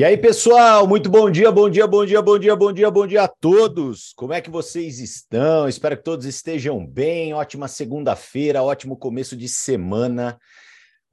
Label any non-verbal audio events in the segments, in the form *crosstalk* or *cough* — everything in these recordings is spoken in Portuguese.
E aí, pessoal, muito bom dia, bom dia, bom dia, bom dia, bom dia, bom dia a todos. Como é que vocês estão? Espero que todos estejam bem. Ótima segunda-feira, ótimo começo de semana.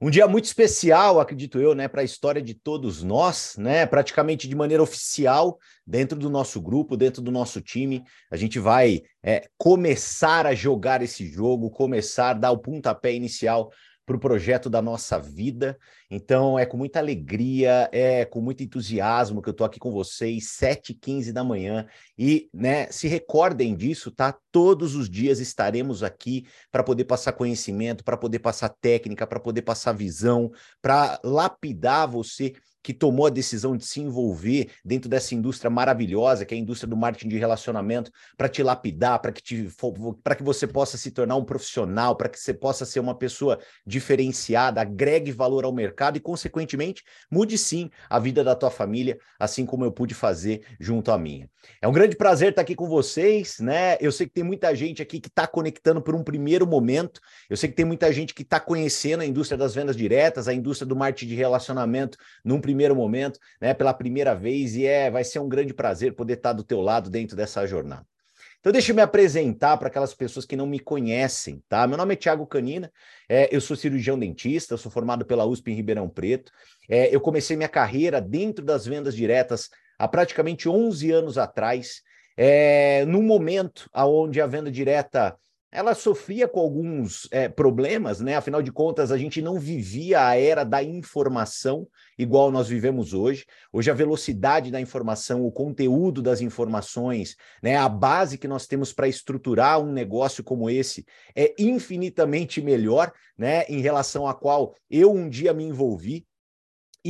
Um dia muito especial, acredito eu, né, para a história de todos nós, né? Praticamente de maneira oficial, dentro do nosso grupo, dentro do nosso time, a gente vai é, começar a jogar esse jogo, começar a dar o pontapé inicial para o projeto da nossa vida. Então, é com muita alegria, é com muito entusiasmo que eu estou aqui com vocês, 7h15 da manhã. E né, se recordem disso, tá? Todos os dias estaremos aqui para poder passar conhecimento, para poder passar técnica, para poder passar visão, para lapidar você que tomou a decisão de se envolver dentro dessa indústria maravilhosa, que é a indústria do marketing de relacionamento, para te lapidar, para que, te, que você possa se tornar um profissional, para que você possa ser uma pessoa diferenciada, agregue valor ao mercado e, consequentemente, mude sim a vida da tua família, assim como eu pude fazer junto à minha. É um grande prazer estar aqui com vocês, né? Eu sei que tem muita gente aqui que está conectando por um primeiro momento, eu sei que tem muita gente que está conhecendo a indústria das vendas diretas, a indústria do marketing de relacionamento num primeiro momento, né, pela primeira vez, e é, vai ser um grande prazer poder estar do teu lado dentro dessa jornada. Então, deixa eu me apresentar para aquelas pessoas que não me conhecem, tá? Meu nome é Tiago Canina, é, eu sou cirurgião dentista, sou formado pela USP em Ribeirão Preto. É, eu comecei minha carreira dentro das vendas diretas há praticamente 11 anos atrás, é, num momento onde a venda direta ela sofria com alguns é, problemas, né? Afinal de contas, a gente não vivia a era da informação igual nós vivemos hoje. Hoje a velocidade da informação, o conteúdo das informações, né? A base que nós temos para estruturar um negócio como esse é infinitamente melhor, né? Em relação a qual eu um dia me envolvi.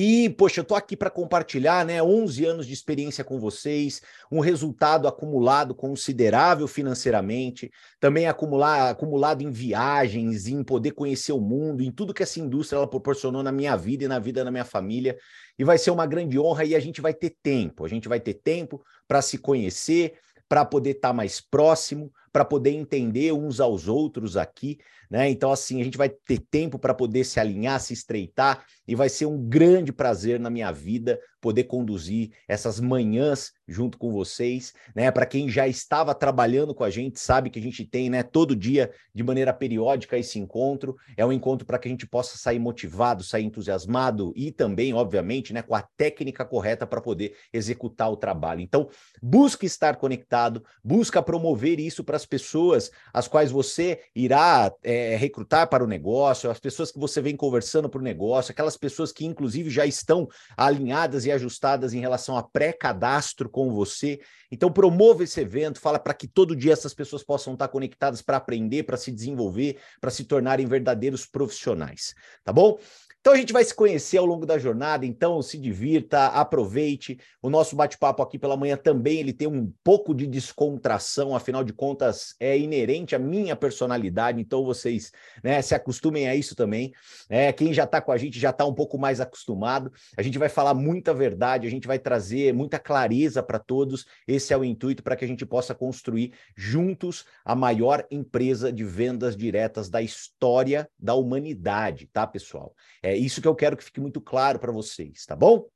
E, poxa, eu estou aqui para compartilhar né, 11 anos de experiência com vocês, um resultado acumulado considerável financeiramente, também acumular, acumulado em viagens, em poder conhecer o mundo, em tudo que essa indústria ela proporcionou na minha vida e na vida da minha família. E vai ser uma grande honra e a gente vai ter tempo, a gente vai ter tempo para se conhecer, para poder estar tá mais próximo, para poder entender uns aos outros aqui, né? Então, assim, a gente vai ter tempo para poder se alinhar, se estreitar, e vai ser um grande prazer na minha vida poder conduzir essas manhãs junto com vocês, né? Para quem já estava trabalhando com a gente, sabe que a gente tem, né, todo dia, de maneira periódica, esse encontro. É um encontro para que a gente possa sair motivado, sair entusiasmado e também, obviamente, né, com a técnica correta para poder executar o trabalho. Então, busque estar conectado, busca promover isso para as pessoas as quais você irá é, recrutar para o negócio, as pessoas que você vem conversando para o negócio, aquelas pessoas que, inclusive, já estão alinhadas e ajustadas em relação a pré-cadastro com você. Então, promova esse evento, fala para que todo dia essas pessoas possam estar conectadas para aprender, para se desenvolver, para se tornarem verdadeiros profissionais. Tá bom? Então a gente vai se conhecer ao longo da jornada, então se divirta, aproveite. O nosso bate-papo aqui pela manhã também ele tem um pouco de descontração, afinal de contas é inerente à minha personalidade, então vocês né, se acostumem a isso também. É, quem já está com a gente já está um pouco mais acostumado. A gente vai falar muita verdade, a gente vai trazer muita clareza para todos. Esse é o intuito para que a gente possa construir juntos a maior empresa de vendas diretas da história da humanidade, tá, pessoal? É isso que eu quero que fique muito claro para vocês, tá bom?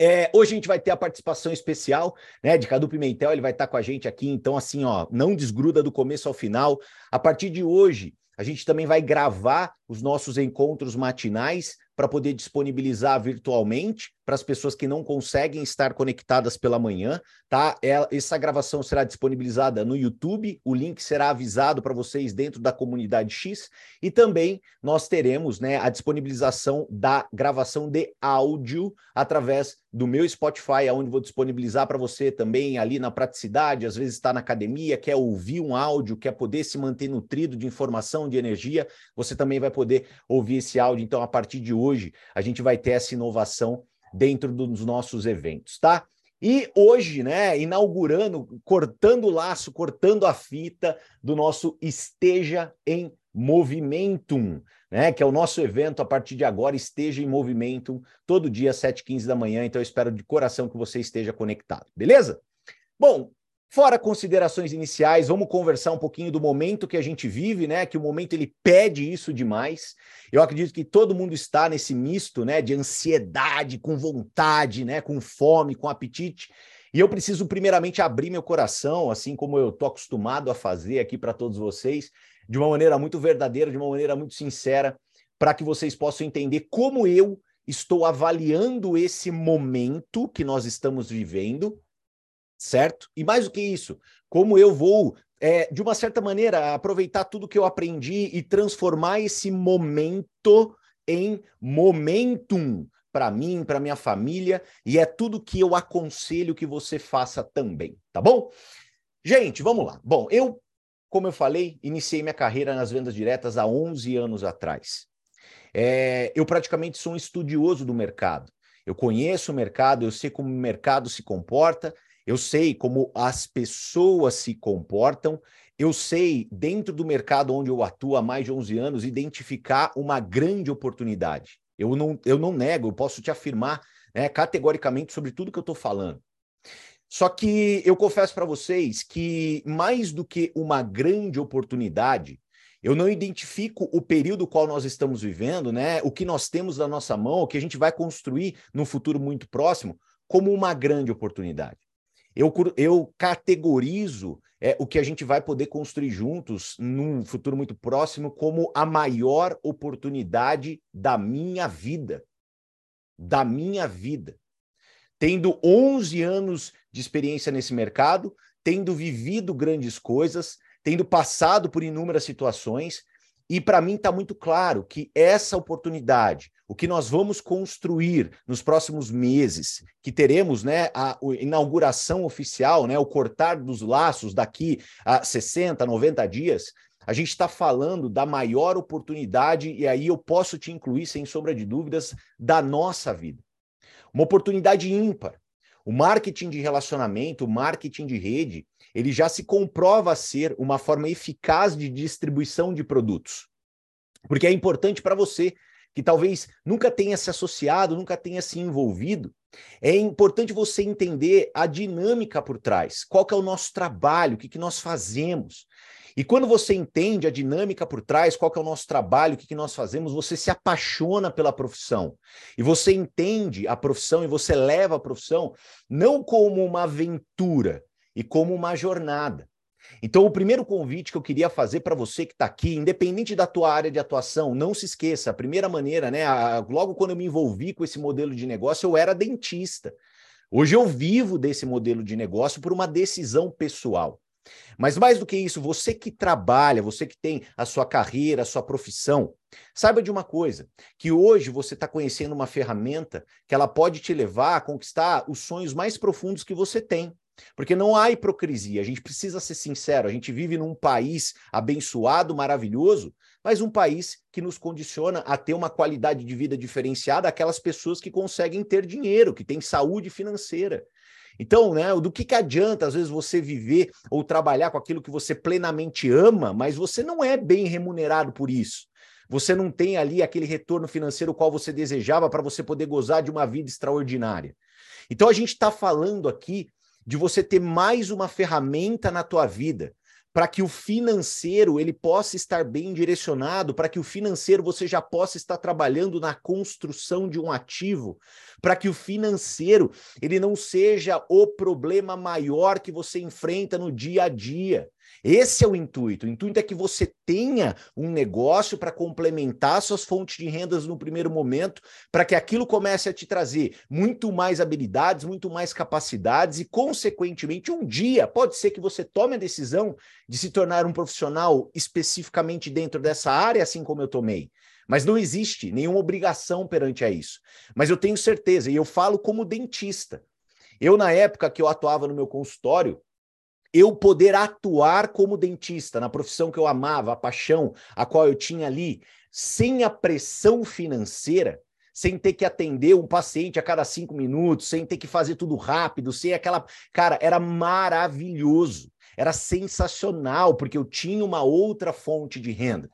É, hoje a gente vai ter a participação especial né, de Cadu Pimentel, ele vai estar com a gente aqui, então assim, ó, não desgruda do começo ao final. A partir de hoje, a gente também vai gravar os nossos encontros matinais para poder disponibilizar virtualmente para as pessoas que não conseguem estar conectadas pela manhã, tá? É, essa gravação será disponibilizada no YouTube, o link será avisado para vocês dentro da comunidade X e também nós teremos, né, a disponibilização da gravação de áudio através do meu Spotify, onde vou disponibilizar para você também ali na praticidade, às vezes está na academia, quer ouvir um áudio, quer poder se manter nutrido de informação, de energia, você também vai poder ouvir esse áudio. Então, a partir de hoje, a gente vai ter essa inovação dentro dos nossos eventos, tá? E hoje, né, inaugurando, cortando o laço, cortando a fita do nosso Esteja em Movimentum, né, que é o nosso evento a partir de agora, Esteja em Movimentum, todo dia, 7h15 da manhã. Então, eu espero de coração que você esteja conectado, beleza? Bom, Fora considerações iniciais, vamos conversar um pouquinho do momento que a gente vive, né? Que o momento ele pede isso demais. Eu acredito que todo mundo está nesse misto, né, de ansiedade, com vontade, né, com fome, com apetite. E eu preciso primeiramente abrir meu coração, assim como eu tô acostumado a fazer aqui para todos vocês, de uma maneira muito verdadeira, de uma maneira muito sincera, para que vocês possam entender como eu estou avaliando esse momento que nós estamos vivendo certo? E mais do que isso, como eu vou, é, de uma certa maneira, aproveitar tudo que eu aprendi e transformar esse momento em momentum para mim, para minha família, e é tudo que eu aconselho que você faça também, tá bom? Gente, vamos lá. Bom, eu, como eu falei, iniciei minha carreira nas vendas diretas há 11 anos atrás. É, eu praticamente sou um estudioso do mercado. Eu conheço o mercado, eu sei como o mercado se comporta eu sei como as pessoas se comportam, eu sei, dentro do mercado onde eu atuo há mais de 11 anos, identificar uma grande oportunidade. Eu não, eu não nego, eu posso te afirmar né, categoricamente sobre tudo que eu estou falando. Só que eu confesso para vocês que, mais do que uma grande oportunidade, eu não identifico o período qual nós estamos vivendo, né? O que nós temos na nossa mão, o que a gente vai construir no futuro muito próximo, como uma grande oportunidade. Eu, eu categorizo é, o que a gente vai poder construir juntos num futuro muito próximo como a maior oportunidade da minha vida. Da minha vida. Tendo 11 anos de experiência nesse mercado, tendo vivido grandes coisas, tendo passado por inúmeras situações, e para mim está muito claro que essa oportunidade, o que nós vamos construir nos próximos meses, que teremos né, a inauguração oficial, né, o cortar dos laços daqui a 60, 90 dias, a gente está falando da maior oportunidade, e aí eu posso te incluir, sem sombra de dúvidas, da nossa vida. Uma oportunidade ímpar. O marketing de relacionamento, o marketing de rede, ele já se comprova ser uma forma eficaz de distribuição de produtos. Porque é importante para você que talvez nunca tenha se associado, nunca tenha se envolvido, é importante você entender a dinâmica por trás, qual que é o nosso trabalho, o que, que nós fazemos. E quando você entende a dinâmica por trás, qual que é o nosso trabalho, o que, que nós fazemos, você se apaixona pela profissão. E você entende a profissão e você leva a profissão não como uma aventura, e como uma jornada. Então, o primeiro convite que eu queria fazer para você que está aqui, independente da tua área de atuação, não se esqueça, a primeira maneira, né? A, logo quando eu me envolvi com esse modelo de negócio, eu era dentista. Hoje eu vivo desse modelo de negócio por uma decisão pessoal. Mas mais do que isso, você que trabalha, você que tem a sua carreira, a sua profissão, saiba de uma coisa, que hoje você está conhecendo uma ferramenta que ela pode te levar a conquistar os sonhos mais profundos que você tem. Porque não há hipocrisia, a gente precisa ser sincero, a gente vive num país abençoado, maravilhoso, mas um país que nos condiciona a ter uma qualidade de vida diferenciada aquelas pessoas que conseguem ter dinheiro, que têm saúde financeira. Então, né, do que, que adianta, às vezes, você viver ou trabalhar com aquilo que você plenamente ama, mas você não é bem remunerado por isso. Você não tem ali aquele retorno financeiro qual você desejava para você poder gozar de uma vida extraordinária. Então, a gente está falando aqui de você ter mais uma ferramenta na tua vida para que o financeiro ele possa estar bem direcionado, para que o financeiro você já possa estar trabalhando na construção de um ativo, para que o financeiro ele não seja o problema maior que você enfrenta no dia a dia. Esse é o intuito. O intuito é que você tenha um negócio para complementar suas fontes de rendas no primeiro momento, para que aquilo comece a te trazer muito mais habilidades, muito mais capacidades e, consequentemente, um dia pode ser que você tome a decisão de se tornar um profissional especificamente dentro dessa área, assim como eu tomei. Mas não existe nenhuma obrigação perante a isso. Mas eu tenho certeza, e eu falo como dentista. Eu, na época que eu atuava no meu consultório, eu poder atuar como dentista, na profissão que eu amava, a paixão a qual eu tinha ali, sem a pressão financeira, sem ter que atender um paciente a cada cinco minutos, sem ter que fazer tudo rápido, sem aquela. Cara, era maravilhoso, era sensacional, porque eu tinha uma outra fonte de renda.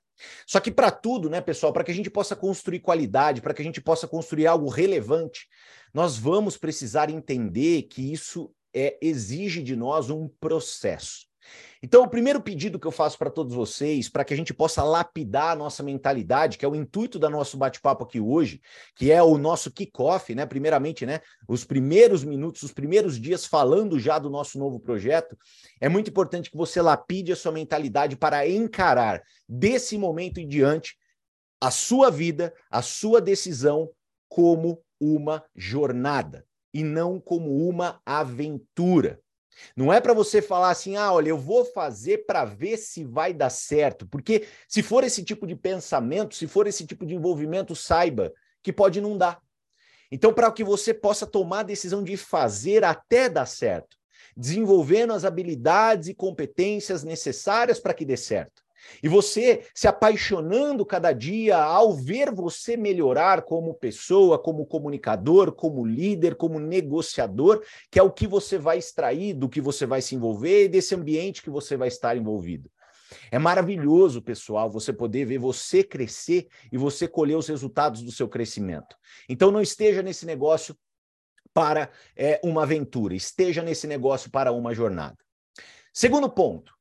Só que para tudo, né, pessoal, para que a gente possa construir qualidade, para que a gente possa construir algo relevante, nós vamos precisar entender que isso é, exige de nós um processo. Então, o primeiro pedido que eu faço para todos vocês, para que a gente possa lapidar a nossa mentalidade, que é o intuito do nosso bate-papo aqui hoje, que é o nosso kickoff, né? Primeiramente, né? Os primeiros minutos, os primeiros dias falando já do nosso novo projeto, é muito importante que você lapide a sua mentalidade para encarar desse momento em diante a sua vida, a sua decisão como uma jornada e não como uma aventura. Não é para você falar assim, ah, olha, eu vou fazer para ver se vai dar certo, porque se for esse tipo de pensamento, se for esse tipo de envolvimento, saiba que pode não dar. Então, para que você possa tomar a decisão de fazer até dar certo, desenvolvendo as habilidades e competências necessárias para que dê certo. E você se apaixonando cada dia ao ver você melhorar como pessoa, como comunicador, como líder, como negociador, que é o que você vai extrair do que você vai se envolver e desse ambiente que você vai estar envolvido. É maravilhoso, pessoal, você poder ver você crescer e você colher os resultados do seu crescimento. Então não esteja nesse negócio para é, uma aventura, esteja nesse negócio para uma jornada. Segundo ponto,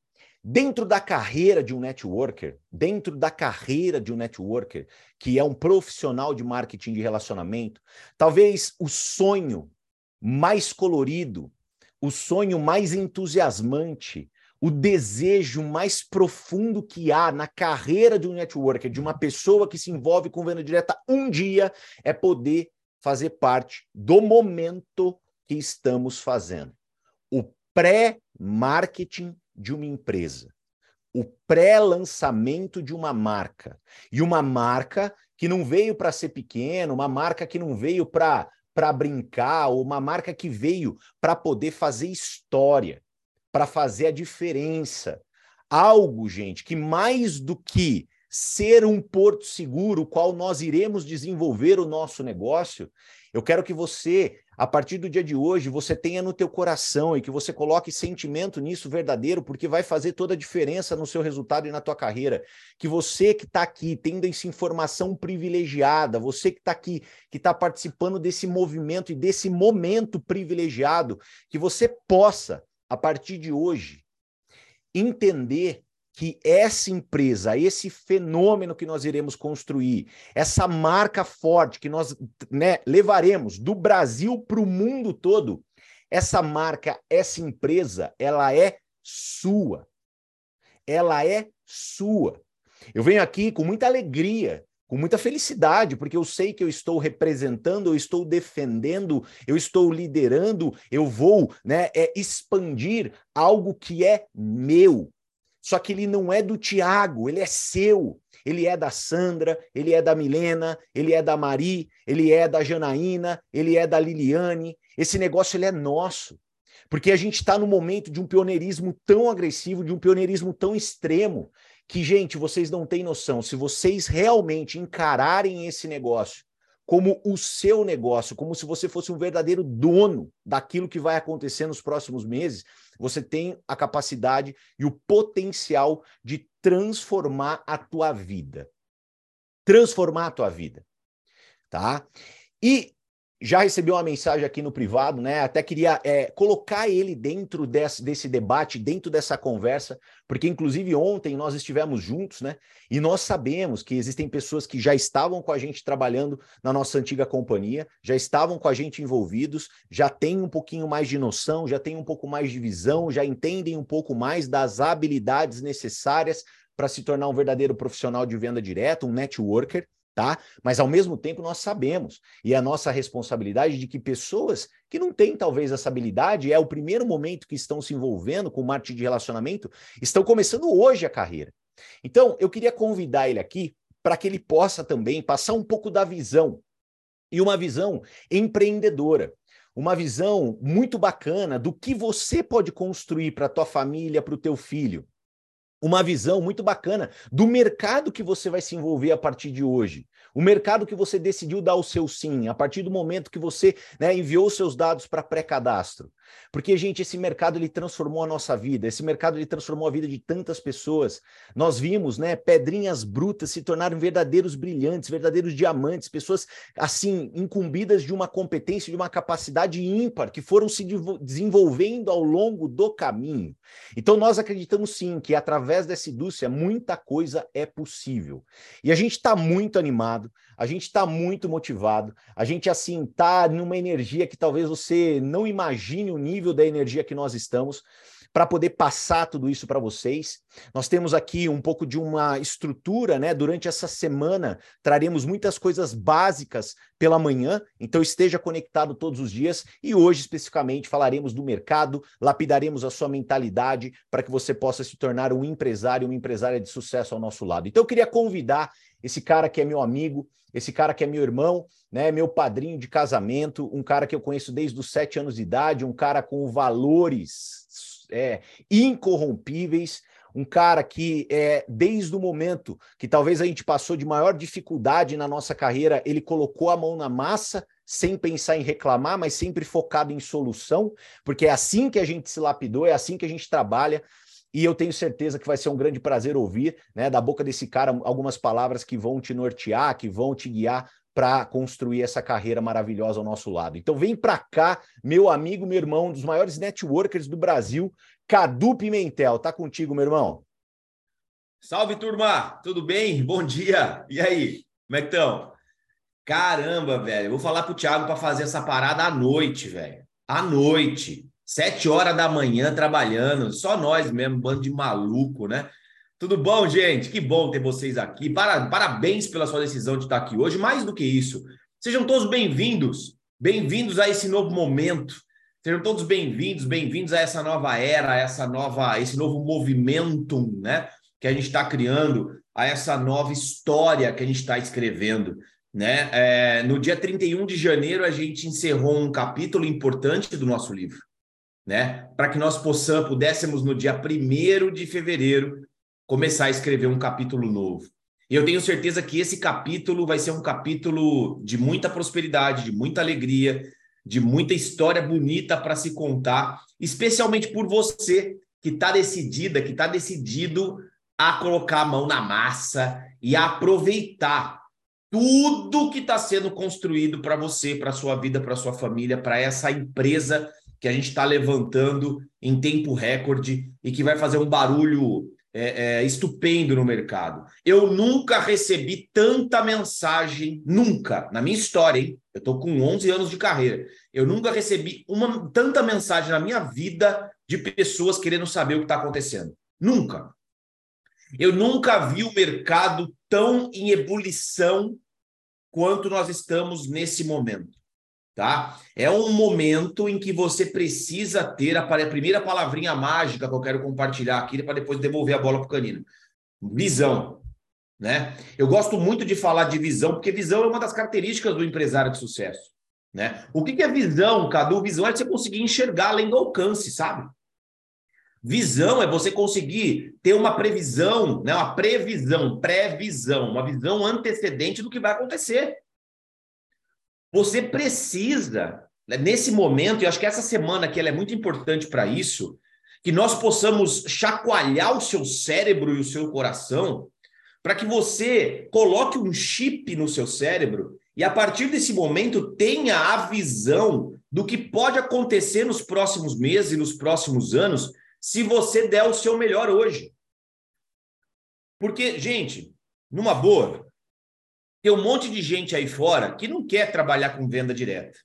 Dentro da carreira de um networker, dentro da carreira de um networker, que é um profissional de marketing de relacionamento, talvez o sonho mais colorido, o sonho mais entusiasmante, o desejo mais profundo que há na carreira de um networker, de uma pessoa que se envolve com venda direta um dia, é poder fazer parte do momento que estamos fazendo. O pré-marketing de uma empresa, o pré-lançamento de uma marca. E uma marca que não veio para ser pequena, uma marca que não veio para para brincar, ou uma marca que veio para poder fazer história, para fazer a diferença. Algo, gente, que mais do que ser um porto seguro, qual nós iremos desenvolver o nosso negócio, eu quero que você a partir do dia de hoje, você tenha no teu coração e que você coloque sentimento nisso verdadeiro, porque vai fazer toda a diferença no seu resultado e na tua carreira. Que você que está aqui, tendo essa informação privilegiada, você que está aqui, que está participando desse movimento e desse momento privilegiado, que você possa, a partir de hoje, entender que essa empresa, esse fenômeno que nós iremos construir, essa marca forte que nós né, levaremos do Brasil para o mundo todo, essa marca, essa empresa, ela é sua. Ela é sua. Eu venho aqui com muita alegria, com muita felicidade, porque eu sei que eu estou representando, eu estou defendendo, eu estou liderando, eu vou né, é, expandir algo que é meu, só que ele não é do Tiago, ele é seu. Ele é da Sandra, ele é da Milena, ele é da Mari, ele é da Janaína, ele é da Liliane. Esse negócio ele é nosso. Porque a gente está no momento de um pioneirismo tão agressivo, de um pioneirismo tão extremo, que, gente, vocês não têm noção. Se vocês realmente encararem esse negócio como o seu negócio, como se você fosse um verdadeiro dono daquilo que vai acontecer nos próximos meses, você tem a capacidade e o potencial de transformar a tua vida. Transformar a tua vida, tá? E já recebeu uma mensagem aqui no privado, né? Até queria é, colocar ele dentro desse, desse debate, dentro dessa conversa, porque inclusive ontem nós estivemos juntos, né? E nós sabemos que existem pessoas que já estavam com a gente trabalhando na nossa antiga companhia, já estavam com a gente envolvidos, já têm um pouquinho mais de noção, já têm um pouco mais de visão, já entendem um pouco mais das habilidades necessárias para se tornar um verdadeiro profissional de venda direta, um networker tá? Mas ao mesmo tempo nós sabemos, e é a nossa responsabilidade de que pessoas que não têm talvez essa habilidade, é o primeiro momento que estão se envolvendo com marketing de relacionamento, estão começando hoje a carreira. Então, eu queria convidar ele aqui para que ele possa também passar um pouco da visão e uma visão empreendedora uma visão muito bacana do que você pode construir para a tua família, para o teu filho. Uma visão muito bacana do mercado que você vai se envolver a partir de hoje. O mercado que você decidiu dar o seu sim, a partir do momento que você né, enviou seus dados para pré-cadastro. Porque, gente, esse mercado ele transformou a nossa vida, esse mercado ele transformou a vida de tantas pessoas. Nós vimos, né, pedrinhas brutas se tornaram verdadeiros brilhantes, verdadeiros diamantes, pessoas assim incumbidas de uma competência, de uma capacidade ímpar que foram se desenvolvendo ao longo do caminho. Então nós acreditamos sim que através dessa indústria muita coisa é possível. E a gente está muito animado, a gente está muito motivado, a gente assim está numa energia que talvez você não imagine o nível da energia que nós estamos para poder passar tudo isso para vocês. Nós temos aqui um pouco de uma estrutura, né? Durante essa semana traremos muitas coisas básicas pela manhã, então esteja conectado todos os dias e hoje especificamente falaremos do mercado, lapidaremos a sua mentalidade para que você possa se tornar um empresário, uma empresária de sucesso ao nosso lado. Então eu queria convidar esse cara que é meu amigo, esse cara que é meu irmão, né, meu padrinho de casamento, um cara que eu conheço desde os sete anos de idade, um cara com valores é, incorrompíveis, um cara que é desde o momento que talvez a gente passou de maior dificuldade na nossa carreira, ele colocou a mão na massa sem pensar em reclamar, mas sempre focado em solução, porque é assim que a gente se lapidou, é assim que a gente trabalha. E eu tenho certeza que vai ser um grande prazer ouvir, né, da boca desse cara algumas palavras que vão te nortear, que vão te guiar para construir essa carreira maravilhosa ao nosso lado. Então vem para cá, meu amigo, meu irmão, um dos maiores networkers do Brasil, Cadu Pimentel. Tá contigo, meu irmão. Salve, turma! Tudo bem? Bom dia! E aí? Como é que estão? Caramba, velho. Eu vou falar pro Thiago para fazer essa parada à noite, velho. À noite. Sete horas da manhã trabalhando. Só nós mesmo, bando de maluco, né? Tudo bom, gente? Que bom ter vocês aqui. Parabéns pela sua decisão de estar aqui hoje. Mais do que isso, sejam todos bem-vindos. Bem-vindos a esse novo momento. Sejam todos bem-vindos, bem-vindos a essa nova era, a essa nova, esse novo movimento, né, que a gente está criando, a essa nova história que a gente está escrevendo, né? É, no dia 31 de janeiro a gente encerrou um capítulo importante do nosso livro, né? Para que nós possamos, pudéssemos no dia 1 de fevereiro começar a escrever um capítulo novo. E eu tenho certeza que esse capítulo vai ser um capítulo de muita prosperidade, de muita alegria, de muita história bonita para se contar, especialmente por você que está decidida, que está decidido a colocar a mão na massa e a aproveitar tudo que está sendo construído para você, para sua vida, para sua família, para essa empresa que a gente está levantando em tempo recorde e que vai fazer um barulho é, é, estupendo no mercado. Eu nunca recebi tanta mensagem, nunca, na minha história, hein? Eu estou com 11 anos de carreira. Eu nunca recebi uma tanta mensagem na minha vida de pessoas querendo saber o que está acontecendo. Nunca. Eu nunca vi o mercado tão em ebulição quanto nós estamos nesse momento tá? É um momento em que você precisa ter a primeira palavrinha mágica que eu quero compartilhar aqui para depois devolver a bola para o Canino. Visão, né? Eu gosto muito de falar de visão porque visão é uma das características do empresário de sucesso, né? O que é visão, Cadu? Visão é você conseguir enxergar além do alcance, sabe? Visão é você conseguir ter uma previsão, né? uma previsão, previsão, uma visão antecedente do que vai acontecer. Você precisa, né, nesse momento, e acho que essa semana aqui é muito importante para isso, que nós possamos chacoalhar o seu cérebro e o seu coração, para que você coloque um chip no seu cérebro e a partir desse momento tenha a visão do que pode acontecer nos próximos meses e nos próximos anos se você der o seu melhor hoje. Porque, gente, numa boa, tem um monte de gente aí fora que não quer trabalhar com venda direta.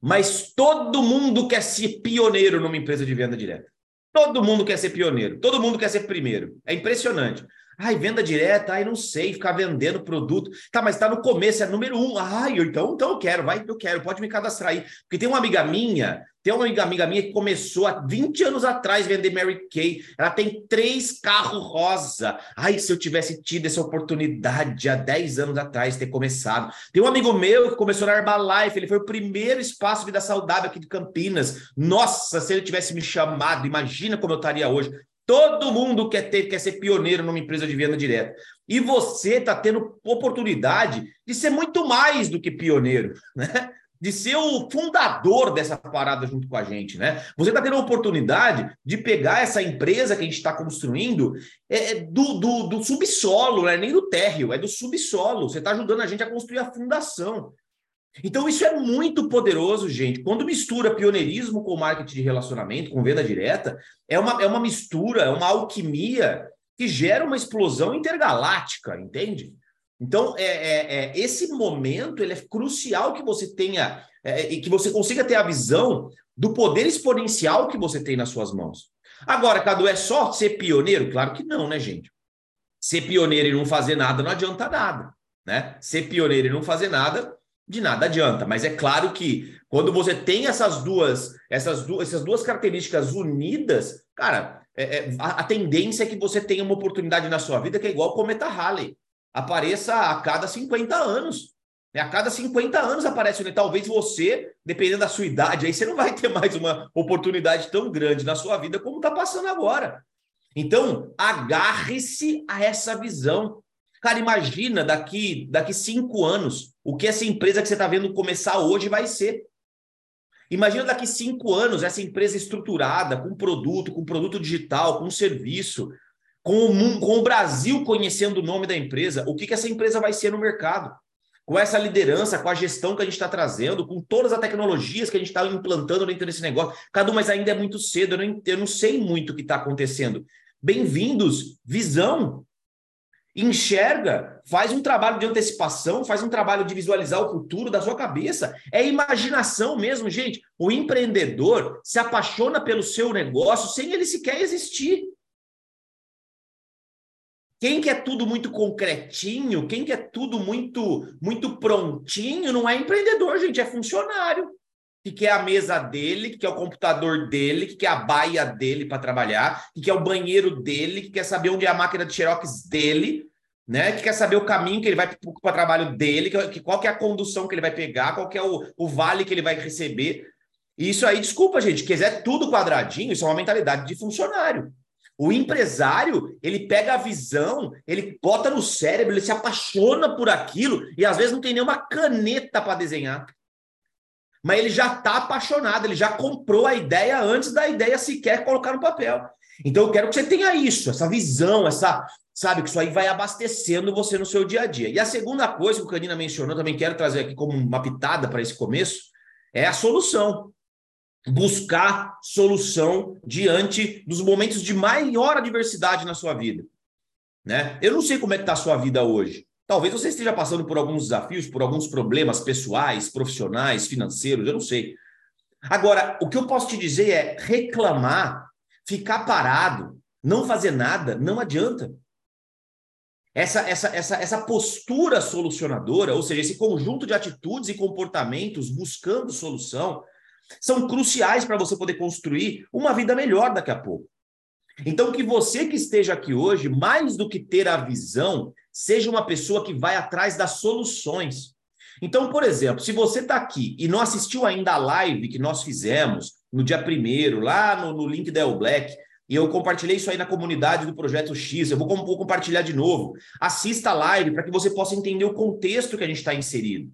Mas todo mundo quer ser pioneiro numa empresa de venda direta. Todo mundo quer ser pioneiro, todo mundo quer ser primeiro. É impressionante. Ai, venda direta, ai, não sei, ficar vendendo produto. Tá, mas tá no começo, é número um. Ai, então, então eu quero, vai, eu quero, pode me cadastrar aí. Porque tem uma amiga minha, tem uma amiga minha que começou há 20 anos atrás vender Mary Kay. Ela tem três carros rosa. Ai, se eu tivesse tido essa oportunidade há 10 anos atrás, ter começado. Tem um amigo meu que começou na Herbalife, ele foi o primeiro espaço vida saudável aqui de Campinas. Nossa, se ele tivesse me chamado, imagina como eu estaria hoje. Todo mundo quer ter, quer ser pioneiro numa empresa de venda direta. E você está tendo oportunidade de ser muito mais do que pioneiro, né? De ser o fundador dessa parada junto com a gente, né? Você está tendo a oportunidade de pegar essa empresa que a gente está construindo é, é, do, do, do subsolo, não é nem do térreo, é do subsolo. Você está ajudando a gente a construir a fundação. Então, isso é muito poderoso, gente. Quando mistura pioneirismo com marketing de relacionamento, com venda direta, é uma, é uma mistura, é uma alquimia que gera uma explosão intergaláctica, entende? Então, é, é, é esse momento ele é crucial que você tenha é, e que você consiga ter a visão do poder exponencial que você tem nas suas mãos. Agora, Cadu, é só ser pioneiro? Claro que não, né, gente? Ser pioneiro e não fazer nada não adianta nada, né? Ser pioneiro e não fazer nada de nada adianta. Mas é claro que quando você tem essas duas, essas duas, essas duas características unidas, cara, é, é, a, a, tendência é que você tenha uma oportunidade na sua vida que é igual o cometa Halley. Apareça a cada 50 anos. É, a cada 50 anos aparece, né? Talvez você, dependendo da sua idade, aí você não vai ter mais uma oportunidade tão grande na sua vida como está passando agora. Então, agarre-se a essa visão. Cara, imagina daqui, daqui cinco anos o que essa empresa que você está vendo começar hoje vai ser. Imagina daqui cinco anos essa empresa estruturada, com produto, com produto digital, com serviço, com o, com o Brasil conhecendo o nome da empresa, o que, que essa empresa vai ser no mercado. Com essa liderança, com a gestão que a gente está trazendo, com todas as tecnologias que a gente está implantando dentro desse negócio. Cadu, mas ainda é muito cedo, eu não, eu não sei muito o que está acontecendo. Bem-vindos, visão enxerga, faz um trabalho de antecipação, faz um trabalho de visualizar o futuro da sua cabeça. É imaginação mesmo, gente. O empreendedor se apaixona pelo seu negócio sem ele sequer existir. Quem quer tudo muito concretinho, quem quer tudo muito muito prontinho, não é empreendedor, gente, é funcionário. Que quer a mesa dele, que quer o computador dele, que quer a baia dele para trabalhar, que quer o banheiro dele, que quer saber onde é a máquina de xerox dele, né? Que quer saber o caminho que ele vai para o trabalho dele, que, qual que é a condução que ele vai pegar, qual que é o, o vale que ele vai receber. E isso aí, desculpa, gente, quiser tudo quadradinho, isso é uma mentalidade de funcionário. O empresário, ele pega a visão, ele bota no cérebro, ele se apaixona por aquilo e às vezes não tem nenhuma caneta para desenhar mas ele já está apaixonado, ele já comprou a ideia antes da ideia sequer colocar no papel. Então eu quero que você tenha isso, essa visão, essa, sabe, que isso aí vai abastecendo você no seu dia a dia. E a segunda coisa que o Canina mencionou, também quero trazer aqui como uma pitada para esse começo, é a solução. Buscar solução diante dos momentos de maior adversidade na sua vida. Né? Eu não sei como é que está a sua vida hoje. Talvez você esteja passando por alguns desafios, por alguns problemas pessoais, profissionais, financeiros, eu não sei. Agora, o que eu posso te dizer é reclamar, ficar parado, não fazer nada, não adianta. Essa, essa, essa, essa postura solucionadora, ou seja, esse conjunto de atitudes e comportamentos buscando solução, são cruciais para você poder construir uma vida melhor daqui a pouco. Então, que você que esteja aqui hoje, mais do que ter a visão, seja uma pessoa que vai atrás das soluções. Então, por exemplo, se você está aqui e não assistiu ainda a live que nós fizemos no dia primeiro, lá no, no link da El Black, e eu compartilhei isso aí na comunidade do Projeto X, eu vou, vou compartilhar de novo. Assista a live para que você possa entender o contexto que a gente está inserido.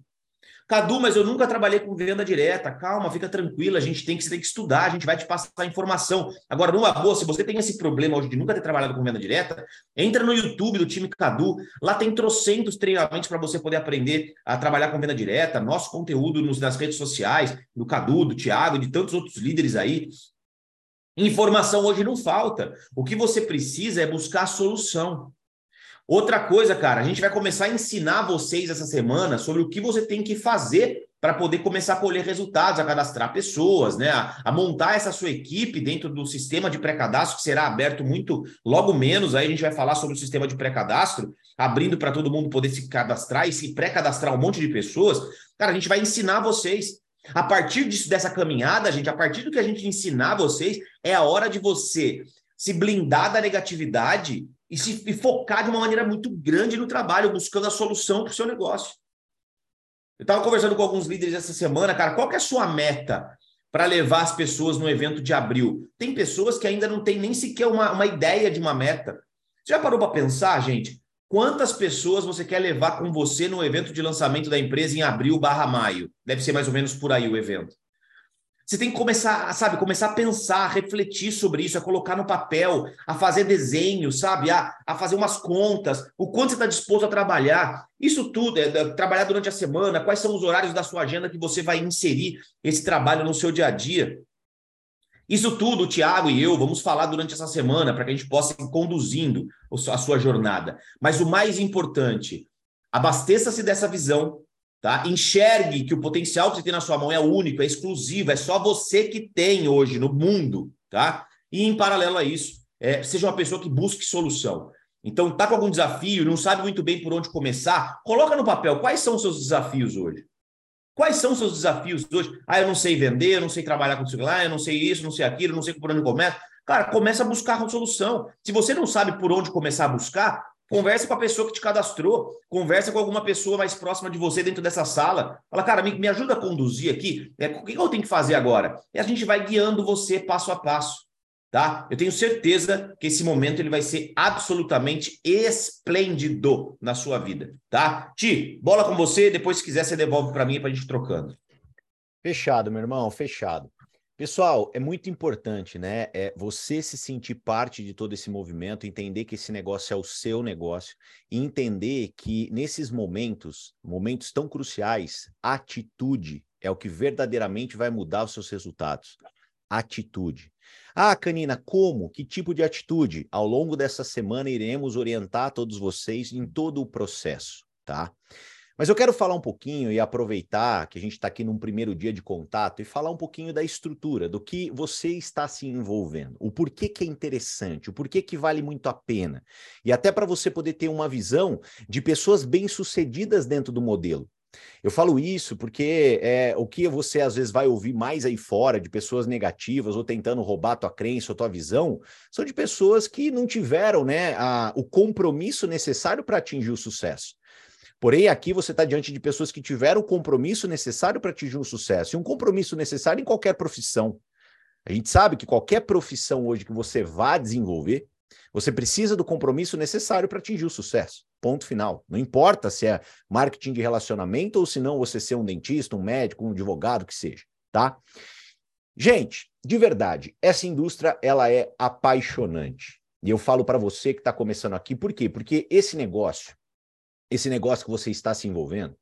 Cadu, mas eu nunca trabalhei com venda direta. Calma, fica tranquila, a gente tem que, tem que estudar, a gente vai te passar informação. Agora, numa boa, se você tem esse problema hoje de nunca ter trabalhado com venda direta, entra no YouTube do time Cadu, lá tem trocentos treinamentos para você poder aprender a trabalhar com venda direta, nosso conteúdo nos, nas redes sociais, do Cadu, do Thiago, de tantos outros líderes aí. Informação hoje não falta. O que você precisa é buscar a solução. Outra coisa, cara, a gente vai começar a ensinar vocês essa semana sobre o que você tem que fazer para poder começar a colher resultados, a cadastrar pessoas, né? A, a montar essa sua equipe dentro do sistema de pré-cadastro, que será aberto muito logo menos. Aí a gente vai falar sobre o sistema de pré-cadastro, abrindo para todo mundo poder se cadastrar e se pré-cadastrar um monte de pessoas. Cara, a gente vai ensinar vocês. A partir disso, dessa caminhada, gente, a partir do que a gente ensinar vocês, é a hora de você se blindar da negatividade e se e focar de uma maneira muito grande no trabalho, buscando a solução para o seu negócio. Eu estava conversando com alguns líderes essa semana, cara, qual é a sua meta para levar as pessoas no evento de abril? Tem pessoas que ainda não têm nem sequer uma, uma ideia de uma meta. Você já parou para pensar, gente? Quantas pessoas você quer levar com você no evento de lançamento da empresa em abril barra maio? Deve ser mais ou menos por aí o evento. Você tem que começar, sabe, começar a pensar, a refletir sobre isso, a colocar no papel, a fazer desenho, sabe, a, a fazer umas contas, o quanto você está disposto a trabalhar. Isso tudo, é, é, trabalhar durante a semana, quais são os horários da sua agenda que você vai inserir esse trabalho no seu dia a dia. Isso tudo, o Tiago e eu vamos falar durante essa semana para que a gente possa ir conduzindo a sua jornada. Mas o mais importante, abasteça-se dessa visão, Tá? Enxergue que o potencial que você tem na sua mão é único, é exclusivo, é só você que tem hoje no mundo. Tá? E em paralelo a isso, é, seja uma pessoa que busque solução. Então, tá com algum desafio, não sabe muito bem por onde começar, coloca no papel quais são os seus desafios hoje. Quais são os seus desafios hoje? Ah, eu não sei vender, eu não sei trabalhar com isso lá, eu não sei isso, não sei aquilo, não sei por onde começa. Cara, começa a buscar uma solução. Se você não sabe por onde começar a buscar, Converse com a pessoa que te cadastrou, conversa com alguma pessoa mais próxima de você dentro dessa sala. Fala, cara, me, me ajuda a conduzir aqui. É, o que eu tenho que fazer agora? E a gente vai guiando você passo a passo, tá? Eu tenho certeza que esse momento ele vai ser absolutamente esplêndido na sua vida, tá? Ti, bola com você. Depois, se quiser, você devolve para mim para a gente trocando. Fechado, meu irmão, fechado. Pessoal, é muito importante, né? É você se sentir parte de todo esse movimento, entender que esse negócio é o seu negócio e entender que nesses momentos, momentos tão cruciais, atitude é o que verdadeiramente vai mudar os seus resultados. Atitude. Ah, Canina, como? Que tipo de atitude? Ao longo dessa semana iremos orientar todos vocês em todo o processo, tá? Mas eu quero falar um pouquinho e aproveitar que a gente está aqui num primeiro dia de contato e falar um pouquinho da estrutura, do que você está se envolvendo, o porquê que é interessante, o porquê que vale muito a pena. E até para você poder ter uma visão de pessoas bem-sucedidas dentro do modelo. Eu falo isso porque é, o que você às vezes vai ouvir mais aí fora de pessoas negativas ou tentando roubar tua crença ou tua visão, são de pessoas que não tiveram né, a, o compromisso necessário para atingir o sucesso. Porém, aqui você está diante de pessoas que tiveram o compromisso necessário para atingir um sucesso, e um compromisso necessário em qualquer profissão. A gente sabe que qualquer profissão hoje que você vá desenvolver, você precisa do compromisso necessário para atingir o sucesso. Ponto final. Não importa se é marketing de relacionamento ou se não você ser um dentista, um médico, um advogado, que seja, tá? Gente, de verdade, essa indústria ela é apaixonante. E eu falo para você que está começando aqui, por quê? Porque esse negócio esse negócio que você está se envolvendo,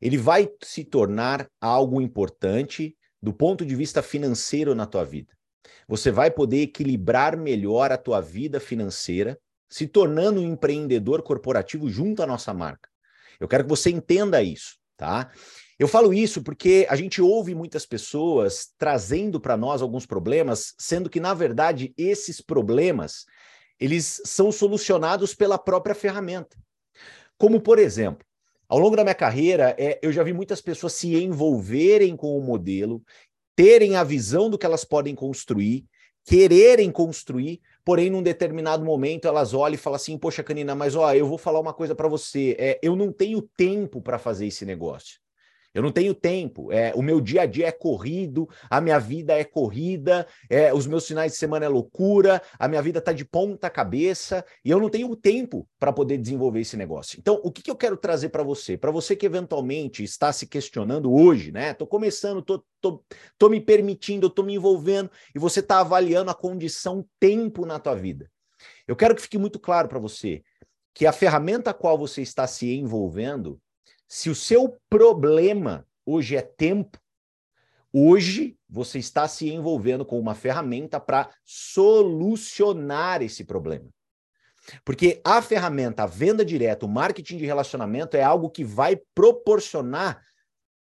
ele vai se tornar algo importante do ponto de vista financeiro na tua vida. Você vai poder equilibrar melhor a tua vida financeira, se tornando um empreendedor corporativo junto à nossa marca. Eu quero que você entenda isso, tá? Eu falo isso porque a gente ouve muitas pessoas trazendo para nós alguns problemas, sendo que na verdade esses problemas eles são solucionados pela própria ferramenta. Como, por exemplo, ao longo da minha carreira, é, eu já vi muitas pessoas se envolverem com o modelo, terem a visão do que elas podem construir, quererem construir, porém, num determinado momento, elas olham e falam assim: Poxa, Canina, mas ó, eu vou falar uma coisa para você. É, eu não tenho tempo para fazer esse negócio. Eu não tenho tempo. É, o meu dia a dia é corrido, a minha vida é corrida, é, os meus finais de semana é loucura, a minha vida está de ponta cabeça e eu não tenho tempo para poder desenvolver esse negócio. Então, o que, que eu quero trazer para você? Para você que eventualmente está se questionando hoje, né? Estou começando, estou tô, tô me permitindo, estou me envolvendo e você está avaliando a condição tempo na tua vida. Eu quero que fique muito claro para você que a ferramenta a qual você está se envolvendo se o seu problema hoje é tempo, hoje você está se envolvendo com uma ferramenta para solucionar esse problema. Porque a ferramenta, a venda direta, o marketing de relacionamento é algo que vai proporcionar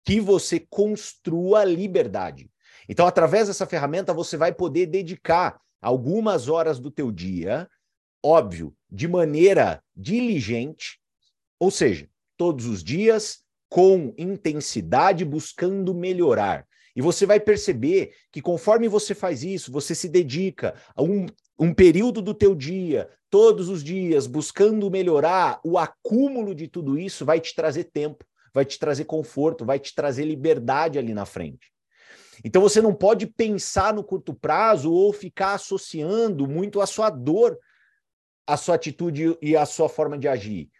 que você construa liberdade. Então, através dessa ferramenta, você vai poder dedicar algumas horas do teu dia, óbvio, de maneira diligente, ou seja, todos os dias, com intensidade, buscando melhorar. E você vai perceber que conforme você faz isso, você se dedica a um, um período do teu dia, todos os dias, buscando melhorar, o acúmulo de tudo isso vai te trazer tempo, vai te trazer conforto, vai te trazer liberdade ali na frente. Então você não pode pensar no curto prazo ou ficar associando muito a sua dor, a sua atitude e a sua forma de agir.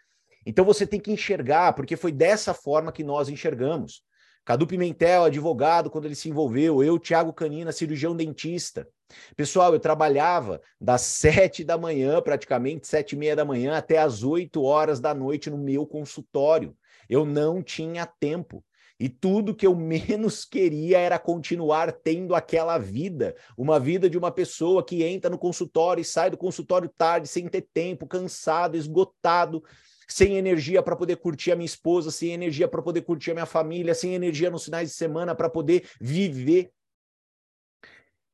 Então você tem que enxergar, porque foi dessa forma que nós enxergamos. Cadu Pimentel, advogado, quando ele se envolveu, eu, Thiago Canina, cirurgião dentista. Pessoal, eu trabalhava das *laughs* sete da manhã, praticamente sete e meia da manhã, até as oito horas da noite no meu consultório. Eu não tinha tempo. E tudo que eu *laughs* menos queria era continuar tendo aquela vida, uma vida de uma pessoa que entra no consultório e sai do consultório tarde, sem ter tempo, cansado, esgotado, sem energia para poder curtir a minha esposa, sem energia para poder curtir a minha família, sem energia nos finais de semana para poder viver.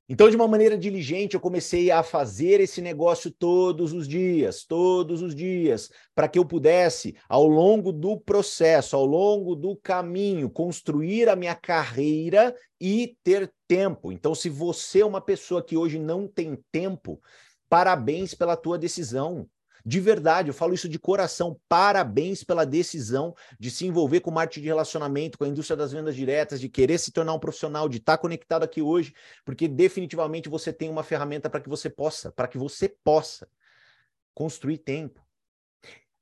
Então, de uma maneira diligente, eu comecei a fazer esse negócio todos os dias, todos os dias, para que eu pudesse, ao longo do processo, ao longo do caminho, construir a minha carreira e ter tempo. Então, se você é uma pessoa que hoje não tem tempo, parabéns pela tua decisão. De verdade, eu falo isso de coração. Parabéns pela decisão de se envolver com marketing de relacionamento, com a indústria das vendas diretas, de querer se tornar um profissional, de estar conectado aqui hoje, porque definitivamente você tem uma ferramenta para que você possa, para que você possa construir tempo.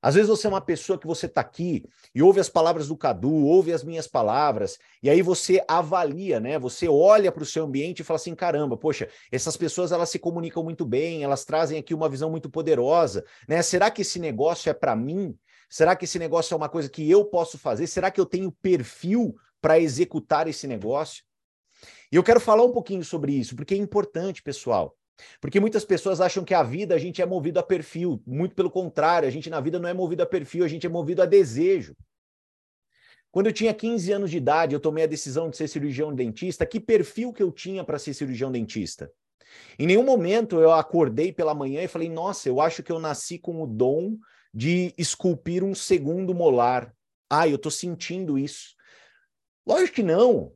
Às vezes você é uma pessoa que você está aqui e ouve as palavras do Cadu, ouve as minhas palavras, e aí você avalia, né? Você olha para o seu ambiente e fala assim: caramba, poxa, essas pessoas elas se comunicam muito bem, elas trazem aqui uma visão muito poderosa, né? Será que esse negócio é para mim? Será que esse negócio é uma coisa que eu posso fazer? Será que eu tenho perfil para executar esse negócio? E eu quero falar um pouquinho sobre isso, porque é importante, pessoal. Porque muitas pessoas acham que a vida a gente é movido a perfil. Muito pelo contrário, a gente na vida não é movido a perfil, a gente é movido a desejo. Quando eu tinha 15 anos de idade, eu tomei a decisão de ser cirurgião dentista. Que perfil que eu tinha para ser cirurgião dentista? Em nenhum momento eu acordei pela manhã e falei: "Nossa, eu acho que eu nasci com o dom de esculpir um segundo molar. Ah, eu estou sentindo isso." Lógico que não.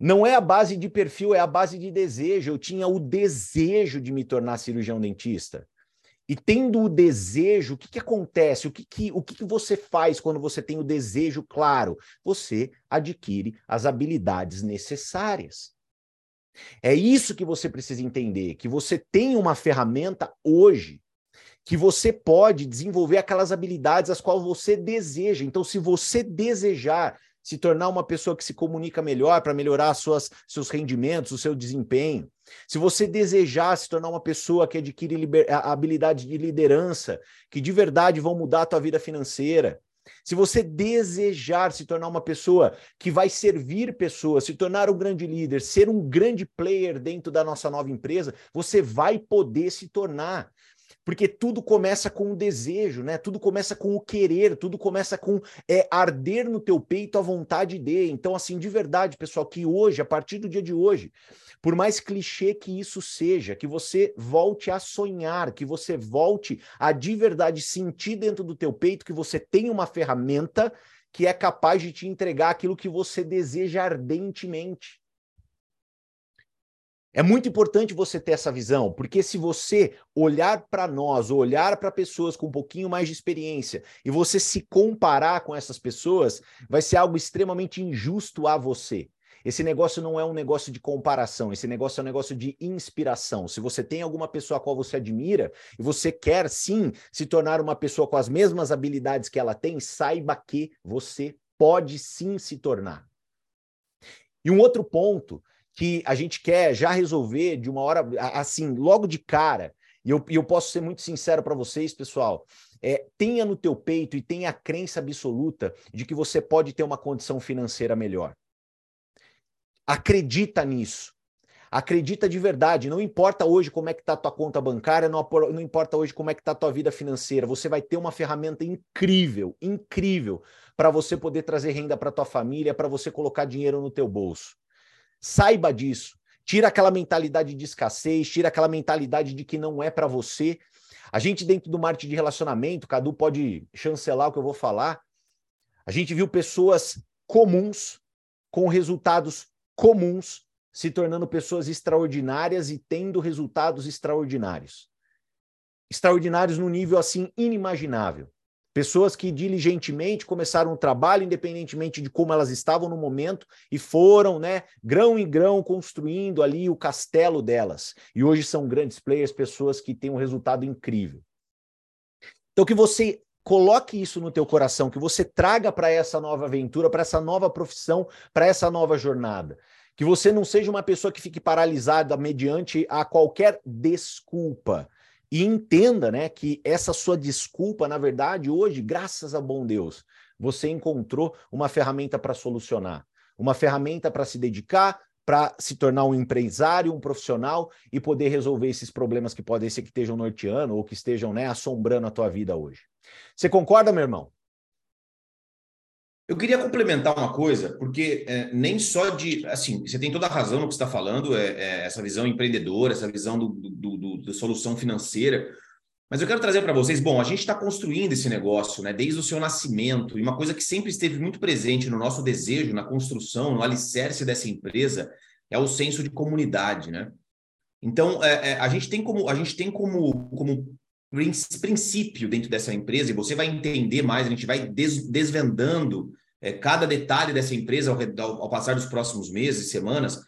Não é a base de perfil, é a base de desejo. Eu tinha o desejo de me tornar cirurgião dentista. E tendo o desejo, o que, que acontece? O, que, que, o que, que você faz quando você tem o desejo claro? Você adquire as habilidades necessárias. É isso que você precisa entender: que você tem uma ferramenta hoje que você pode desenvolver aquelas habilidades as quais você deseja. Então, se você desejar se tornar uma pessoa que se comunica melhor para melhorar suas, seus rendimentos, o seu desempenho. Se você desejar se tornar uma pessoa que adquire liber, a habilidade de liderança, que de verdade vão mudar a tua vida financeira. Se você desejar se tornar uma pessoa que vai servir pessoas, se tornar um grande líder, ser um grande player dentro da nossa nova empresa, você vai poder se tornar. Porque tudo começa com o desejo, né? Tudo começa com o querer, tudo começa com é, arder no teu peito a vontade de. Então, assim, de verdade, pessoal, que hoje, a partir do dia de hoje, por mais clichê que isso seja, que você volte a sonhar, que você volte a de verdade sentir dentro do teu peito que você tem uma ferramenta que é capaz de te entregar aquilo que você deseja ardentemente. É muito importante você ter essa visão, porque se você olhar para nós, ou olhar para pessoas com um pouquinho mais de experiência, e você se comparar com essas pessoas, vai ser algo extremamente injusto a você. Esse negócio não é um negócio de comparação, esse negócio é um negócio de inspiração. Se você tem alguma pessoa a qual você admira e você quer sim se tornar uma pessoa com as mesmas habilidades que ela tem, saiba que você pode sim se tornar. E um outro ponto que a gente quer já resolver de uma hora, assim, logo de cara, e eu, eu posso ser muito sincero para vocês, pessoal, é, tenha no teu peito e tenha a crença absoluta de que você pode ter uma condição financeira melhor. Acredita nisso. Acredita de verdade. Não importa hoje como é que está a tua conta bancária, não, não importa hoje como é que está a tua vida financeira. Você vai ter uma ferramenta incrível, incrível, para você poder trazer renda para tua família, para você colocar dinheiro no teu bolso. Saiba disso. Tira aquela mentalidade de escassez, tira aquela mentalidade de que não é para você. A gente, dentro do marketing de relacionamento, Cadu pode chancelar o que eu vou falar. A gente viu pessoas comuns, com resultados comuns, se tornando pessoas extraordinárias e tendo resultados extraordinários. Extraordinários num nível assim inimaginável. Pessoas que diligentemente começaram o trabalho, independentemente de como elas estavam no momento, e foram, né, grão em grão, construindo ali o castelo delas. E hoje são grandes players, pessoas que têm um resultado incrível. Então, que você coloque isso no teu coração, que você traga para essa nova aventura, para essa nova profissão, para essa nova jornada. Que você não seja uma pessoa que fique paralisada mediante a qualquer desculpa. E entenda, né, que essa sua desculpa, na verdade, hoje, graças a bom Deus, você encontrou uma ferramenta para solucionar, uma ferramenta para se dedicar, para se tornar um empresário, um profissional e poder resolver esses problemas que podem ser que estejam norteando ou que estejam, né, assombrando a tua vida hoje. Você concorda, meu irmão? Eu queria complementar uma coisa, porque é, nem só de. Assim, você tem toda a razão no que está falando, é, é, essa visão empreendedora, essa visão do, do, do, da solução financeira. Mas eu quero trazer para vocês, bom, a gente está construindo esse negócio, né, desde o seu nascimento, e uma coisa que sempre esteve muito presente no nosso desejo, na construção, no alicerce dessa empresa, é o senso de comunidade, né? Então, é, é, a gente tem como a gente tem como, como princípio dentro dessa empresa, e você vai entender mais, a gente vai des, desvendando é, cada detalhe dessa empresa ao, ao passar dos próximos meses e semanas,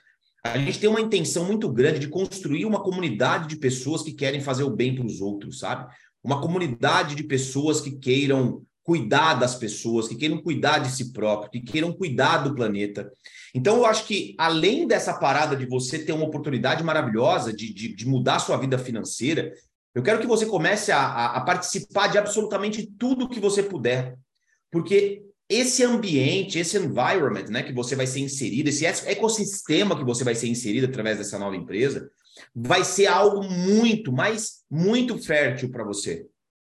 a gente tem uma intenção muito grande de construir uma comunidade de pessoas que querem fazer o bem para os outros, sabe? Uma comunidade de pessoas que queiram cuidar das pessoas, que queiram cuidar de si próprio, que queiram cuidar do planeta. Então, eu acho que, além dessa parada de você ter uma oportunidade maravilhosa de, de, de mudar sua vida financeira, eu quero que você comece a, a, a participar de absolutamente tudo que você puder. Porque esse ambiente, esse environment, né, que você vai ser inserido, esse ecossistema que você vai ser inserido através dessa nova empresa, vai ser algo muito, mas muito fértil para você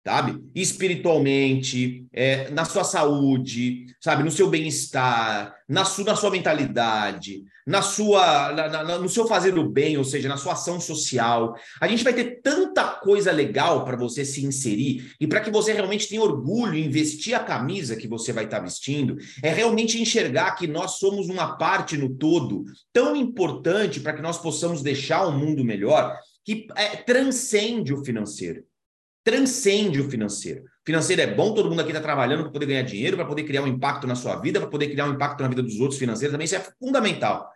sabe? Espiritualmente, é, na sua saúde, sabe? No seu bem-estar, na, su, na sua mentalidade, na sua, na, na, no seu fazer o bem, ou seja, na sua ação social. A gente vai ter tanta coisa legal para você se inserir e para que você realmente tenha orgulho em vestir a camisa que você vai estar tá vestindo, é realmente enxergar que nós somos uma parte no todo tão importante para que nós possamos deixar um mundo melhor que é, transcende o financeiro transcende o financeiro. Financeiro é bom, todo mundo aqui está trabalhando para poder ganhar dinheiro, para poder criar um impacto na sua vida, para poder criar um impacto na vida dos outros financeiros também, isso é fundamental.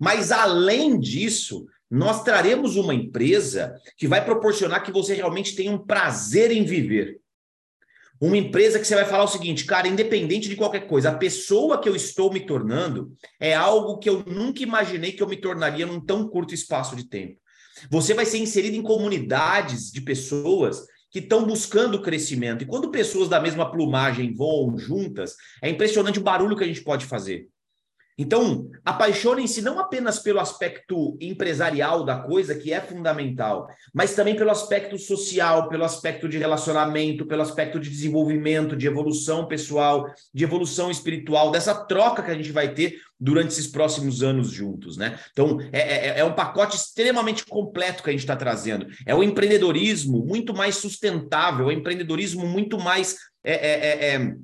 Mas além disso, nós traremos uma empresa que vai proporcionar que você realmente tenha um prazer em viver. Uma empresa que você vai falar o seguinte, cara, independente de qualquer coisa, a pessoa que eu estou me tornando é algo que eu nunca imaginei que eu me tornaria num tão curto espaço de tempo. Você vai ser inserido em comunidades de pessoas que estão buscando crescimento. E quando pessoas da mesma plumagem voam juntas, é impressionante o barulho que a gente pode fazer. Então, apaixonem-se não apenas pelo aspecto empresarial da coisa, que é fundamental, mas também pelo aspecto social, pelo aspecto de relacionamento, pelo aspecto de desenvolvimento, de evolução pessoal, de evolução espiritual, dessa troca que a gente vai ter durante esses próximos anos juntos, né? Então, é, é, é um pacote extremamente completo que a gente está trazendo. É o empreendedorismo muito mais sustentável, é o empreendedorismo muito mais. É, é, é, é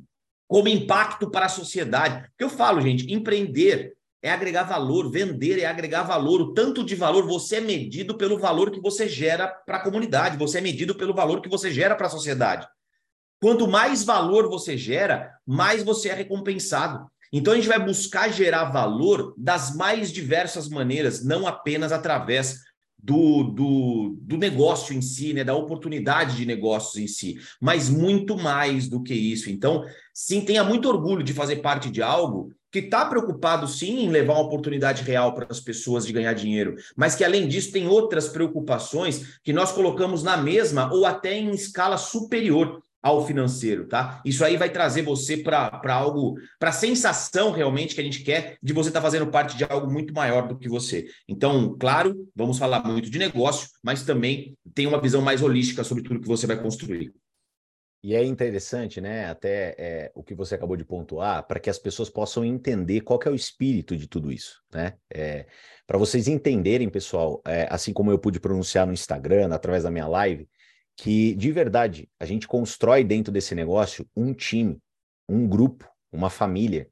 como impacto para a sociedade. Porque eu falo, gente, empreender é agregar valor, vender é agregar valor. O tanto de valor você é medido pelo valor que você gera para a comunidade, você é medido pelo valor que você gera para a sociedade. Quanto mais valor você gera, mais você é recompensado. Então a gente vai buscar gerar valor das mais diversas maneiras, não apenas através do, do, do negócio em si, né, da oportunidade de negócios em si, mas muito mais do que isso. Então, sim, tenha muito orgulho de fazer parte de algo que está preocupado sim em levar uma oportunidade real para as pessoas de ganhar dinheiro, mas que além disso tem outras preocupações que nós colocamos na mesma ou até em escala superior ao financeiro, tá? Isso aí vai trazer você para algo, para a sensação realmente que a gente quer de você estar tá fazendo parte de algo muito maior do que você. Então, claro, vamos falar muito de negócio, mas também tem uma visão mais holística sobre tudo que você vai construir. E é interessante, né? Até é, o que você acabou de pontuar, para que as pessoas possam entender qual é o espírito de tudo isso, né? É, para vocês entenderem, pessoal, é, assim como eu pude pronunciar no Instagram, através da minha live, que de verdade a gente constrói dentro desse negócio um time, um grupo, uma família.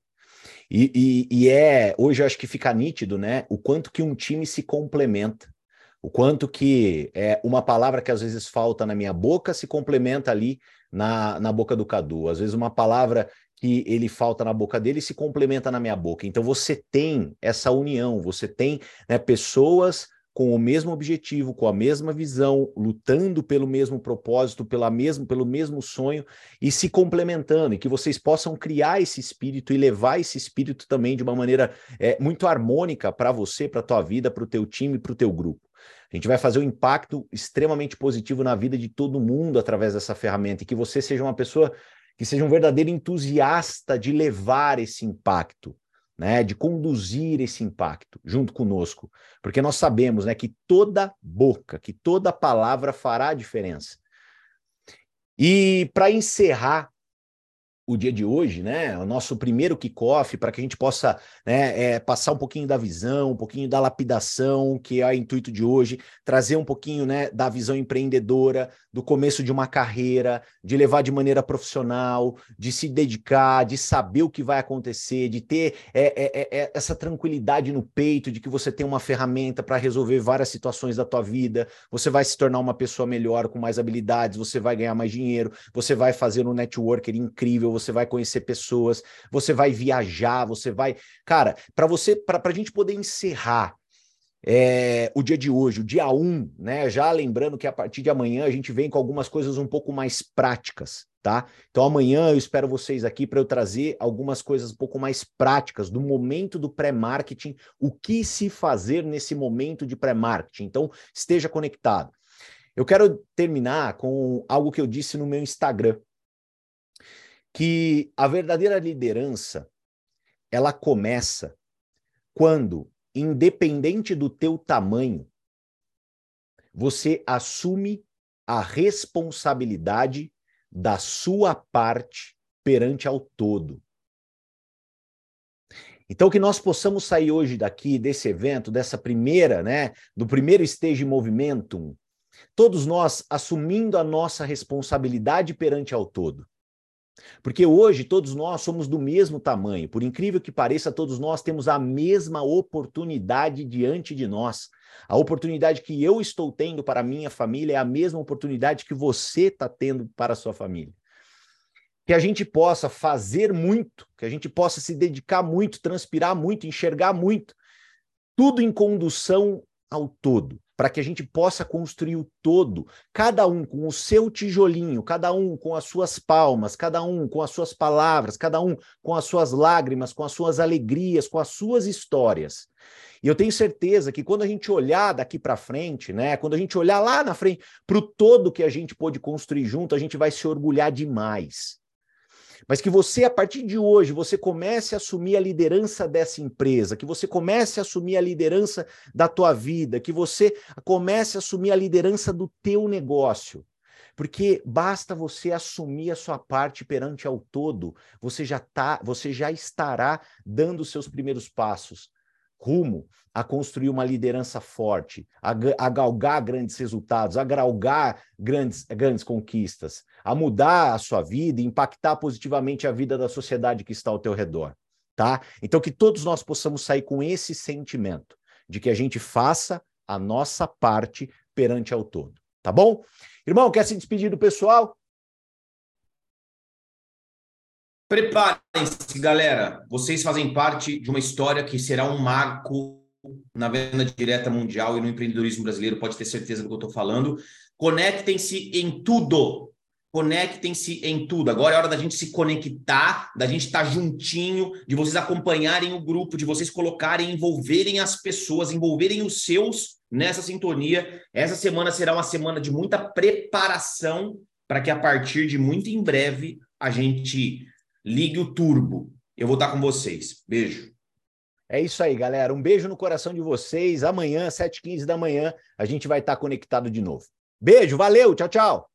E, e, e, é hoje eu acho que fica nítido, né? O quanto que um time se complementa. O quanto que é uma palavra que às vezes falta na minha boca se complementa ali na, na boca do Cadu. Às vezes uma palavra que ele falta na boca dele se complementa na minha boca. Então você tem essa união, você tem né, pessoas com o mesmo objetivo, com a mesma visão, lutando pelo mesmo propósito, pela mesmo, pelo mesmo sonho e se complementando, e que vocês possam criar esse espírito e levar esse espírito também de uma maneira é, muito harmônica para você, para a tua vida, para o teu time, para o teu grupo. A gente vai fazer um impacto extremamente positivo na vida de todo mundo através dessa ferramenta e que você seja uma pessoa que seja um verdadeiro entusiasta de levar esse impacto né, de conduzir esse impacto junto conosco, porque nós sabemos, né, que toda boca, que toda palavra fará diferença. E para encerrar o dia de hoje, né? O nosso primeiro kickoff, para que a gente possa né, é, passar um pouquinho da visão, um pouquinho da lapidação, que é o intuito de hoje, trazer um pouquinho né, da visão empreendedora, do começo de uma carreira, de levar de maneira profissional, de se dedicar, de saber o que vai acontecer, de ter é, é, é, é essa tranquilidade no peito, de que você tem uma ferramenta para resolver várias situações da tua vida, você vai se tornar uma pessoa melhor, com mais habilidades, você vai ganhar mais dinheiro, você vai fazer um networker incrível, você vai conhecer pessoas, você vai viajar, você vai. Cara, para você, para a gente poder encerrar é, o dia de hoje, o dia 1, um, né? Já lembrando que a partir de amanhã a gente vem com algumas coisas um pouco mais práticas, tá? Então amanhã eu espero vocês aqui para eu trazer algumas coisas um pouco mais práticas do momento do pré-marketing, o que se fazer nesse momento de pré-marketing. Então esteja conectado. Eu quero terminar com algo que eu disse no meu Instagram que a verdadeira liderança ela começa quando, independente do teu tamanho, você assume a responsabilidade da sua parte perante ao todo. Então, que nós possamos sair hoje daqui, desse evento, dessa primeira, né, do primeiro stage momentum, todos nós assumindo a nossa responsabilidade perante ao todo. Porque hoje todos nós somos do mesmo tamanho. Por incrível que pareça, todos nós temos a mesma oportunidade diante de nós. A oportunidade que eu estou tendo para minha família é a mesma oportunidade que você está tendo para a sua família. Que a gente possa fazer muito, que a gente possa se dedicar muito, transpirar muito, enxergar muito, tudo em condução ao todo para que a gente possa construir o todo, cada um com o seu tijolinho, cada um com as suas palmas, cada um com as suas palavras, cada um com as suas lágrimas, com as suas alegrias, com as suas histórias. E eu tenho certeza que quando a gente olhar daqui para frente, né, quando a gente olhar lá na frente para o todo que a gente pôde construir junto, a gente vai se orgulhar demais mas que você, a partir de hoje, você comece a assumir a liderança dessa empresa, que você comece a assumir a liderança da tua vida, que você comece a assumir a liderança do teu negócio. Porque basta você assumir a sua parte perante ao todo, você já tá, você já estará dando os seus primeiros passos rumo a construir uma liderança forte, a, a galgar grandes resultados, a galgar grandes, grandes conquistas, a mudar a sua vida e impactar positivamente a vida da sociedade que está ao teu redor, tá? Então que todos nós possamos sair com esse sentimento de que a gente faça a nossa parte perante ao todo, tá bom? Irmão, quer se despedir do pessoal? Preparem-se, galera. Vocês fazem parte de uma história que será um marco na venda direta mundial e no empreendedorismo brasileiro. Pode ter certeza do que eu estou falando. Conectem-se em tudo. Conectem-se em tudo. Agora é hora da gente se conectar, da gente estar tá juntinho, de vocês acompanharem o grupo, de vocês colocarem, envolverem as pessoas, envolverem os seus nessa sintonia. Essa semana será uma semana de muita preparação para que a partir de muito em breve a gente ligue o turbo. Eu vou estar com vocês. Beijo. É isso aí, galera. Um beijo no coração de vocês. Amanhã, 7h15 da manhã, a gente vai estar conectado de novo. Beijo, valeu, tchau, tchau.